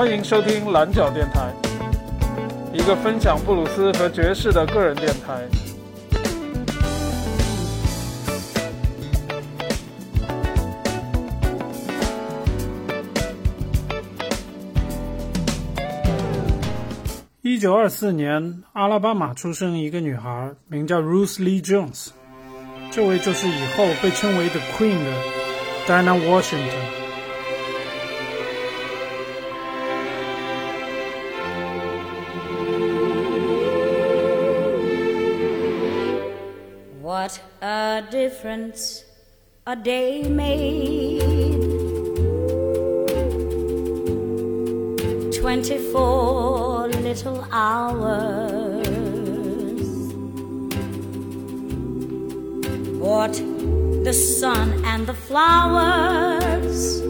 欢迎收听蓝角电台，一个分享布鲁斯和爵士的个人电台。一九二四年，阿拉巴马出生一个女孩，名叫 Ruth Lee Jones。这位就是以后被称为 The Queen 的 Diana Washington。What a difference a day made. Twenty four little hours. What the sun and the flowers.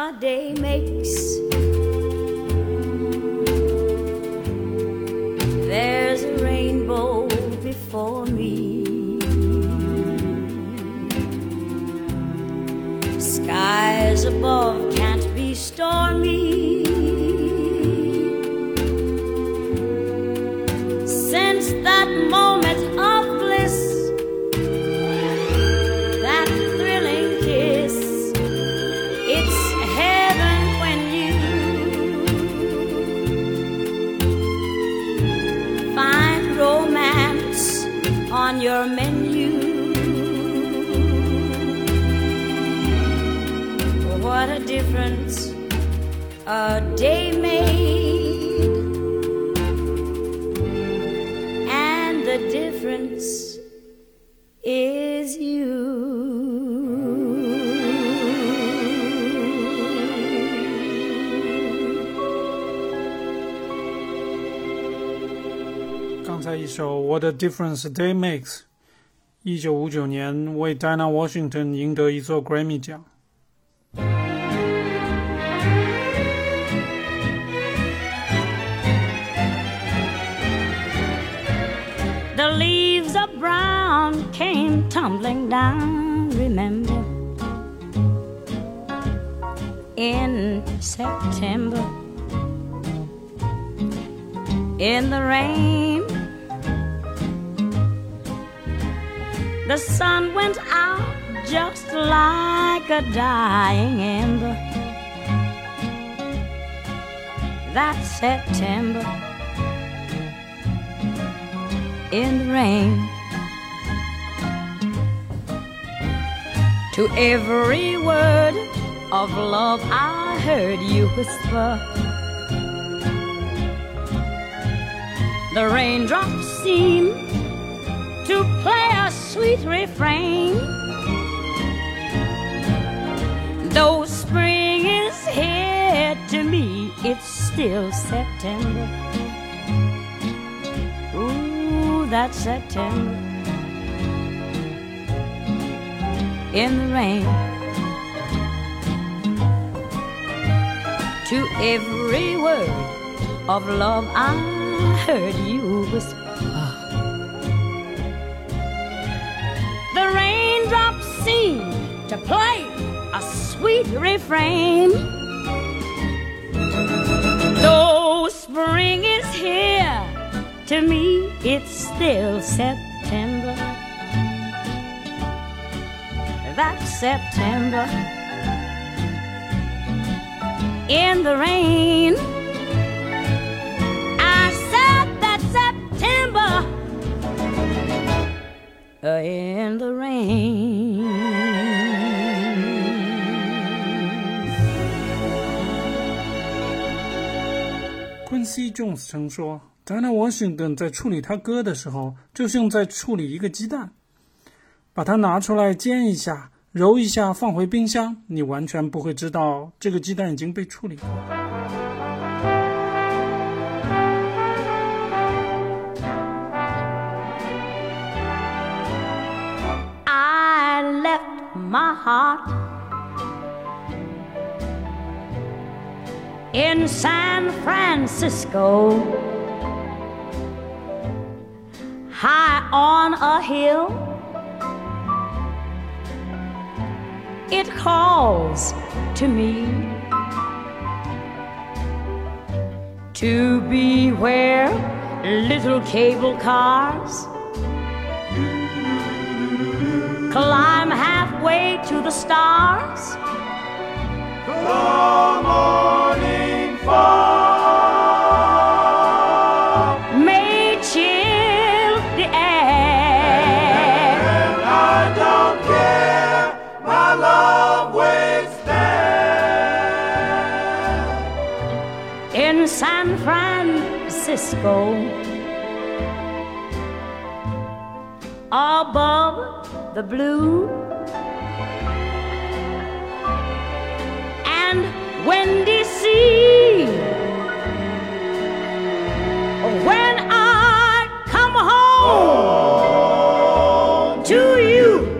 A day makes. a day made, and the difference is you. 刚才一首《What a Difference a Day Makes》，一九五九年为 Diana Washington 赢得一座 Grammy 奖。 Tumbling down, remember, in September. In the rain, the sun went out just like a dying ember. That September in the rain. To every word of love I heard you whisper. The raindrops seem to play a sweet refrain. Though spring is here to me, it's still September. Ooh, that September in the rain. To every word of love I heard you whisper. The raindrops seem to play a sweet refrain. Though spring is here, to me it's still September. That September. in the rain. I said that September in the rain. Quincy Jones 曾说，Diana Washington 在处理他歌的时候，就像在处理一个鸡蛋，把它拿出来煎一下，揉一下，放回冰箱，你完全不会知道这个鸡蛋已经被处理过。I left my heart in San Francisco, high on a hill. It calls to me. To be where little cable cars. Climb halfway to the stars. The morning fog Francisco, above the blue, and windy sea. When I come home to you,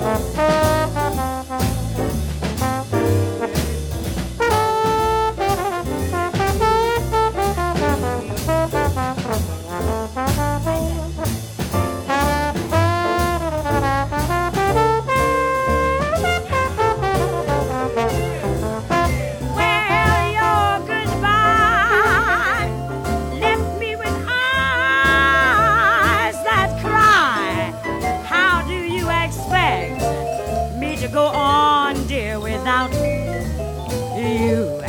Música to go on, dear, without you?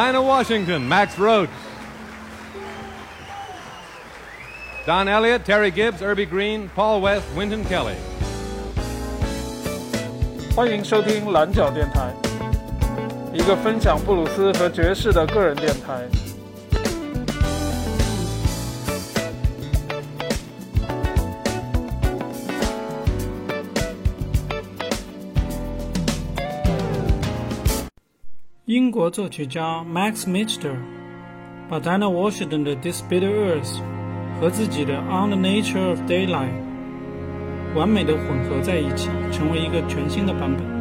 Dinah Washington, Max Roach. Don Elliott, Terry Gibbs, Urbie Green, Paul West, Wynton Kelly。欢迎收听蓝角电台，一个分享布鲁斯和爵士的个人电台。作曲家 Max Michter 把 Dana Washington 的《This Bitter Earth》和自己的《On the Nature of Daylight》完美的混合在一起，成为一个全新的版本。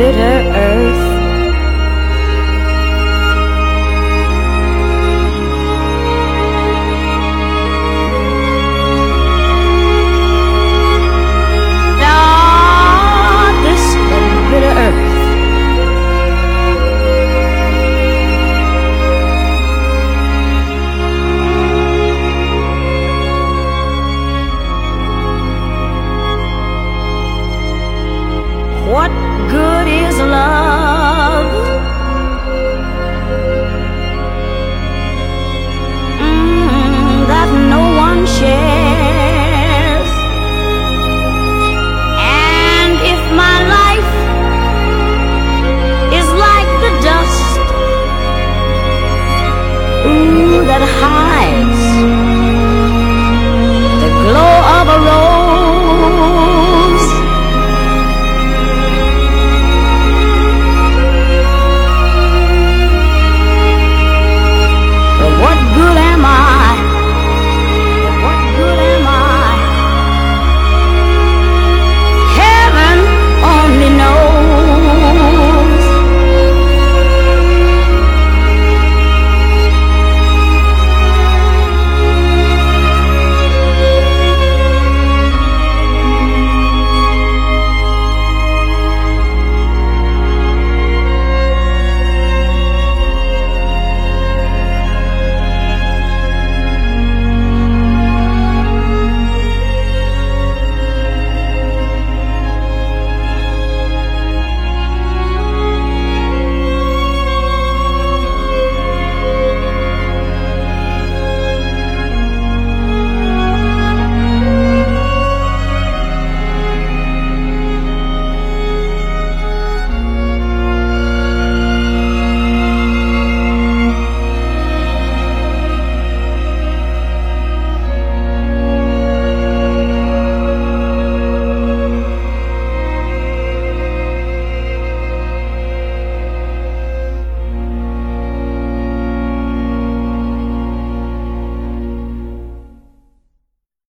bitter earth.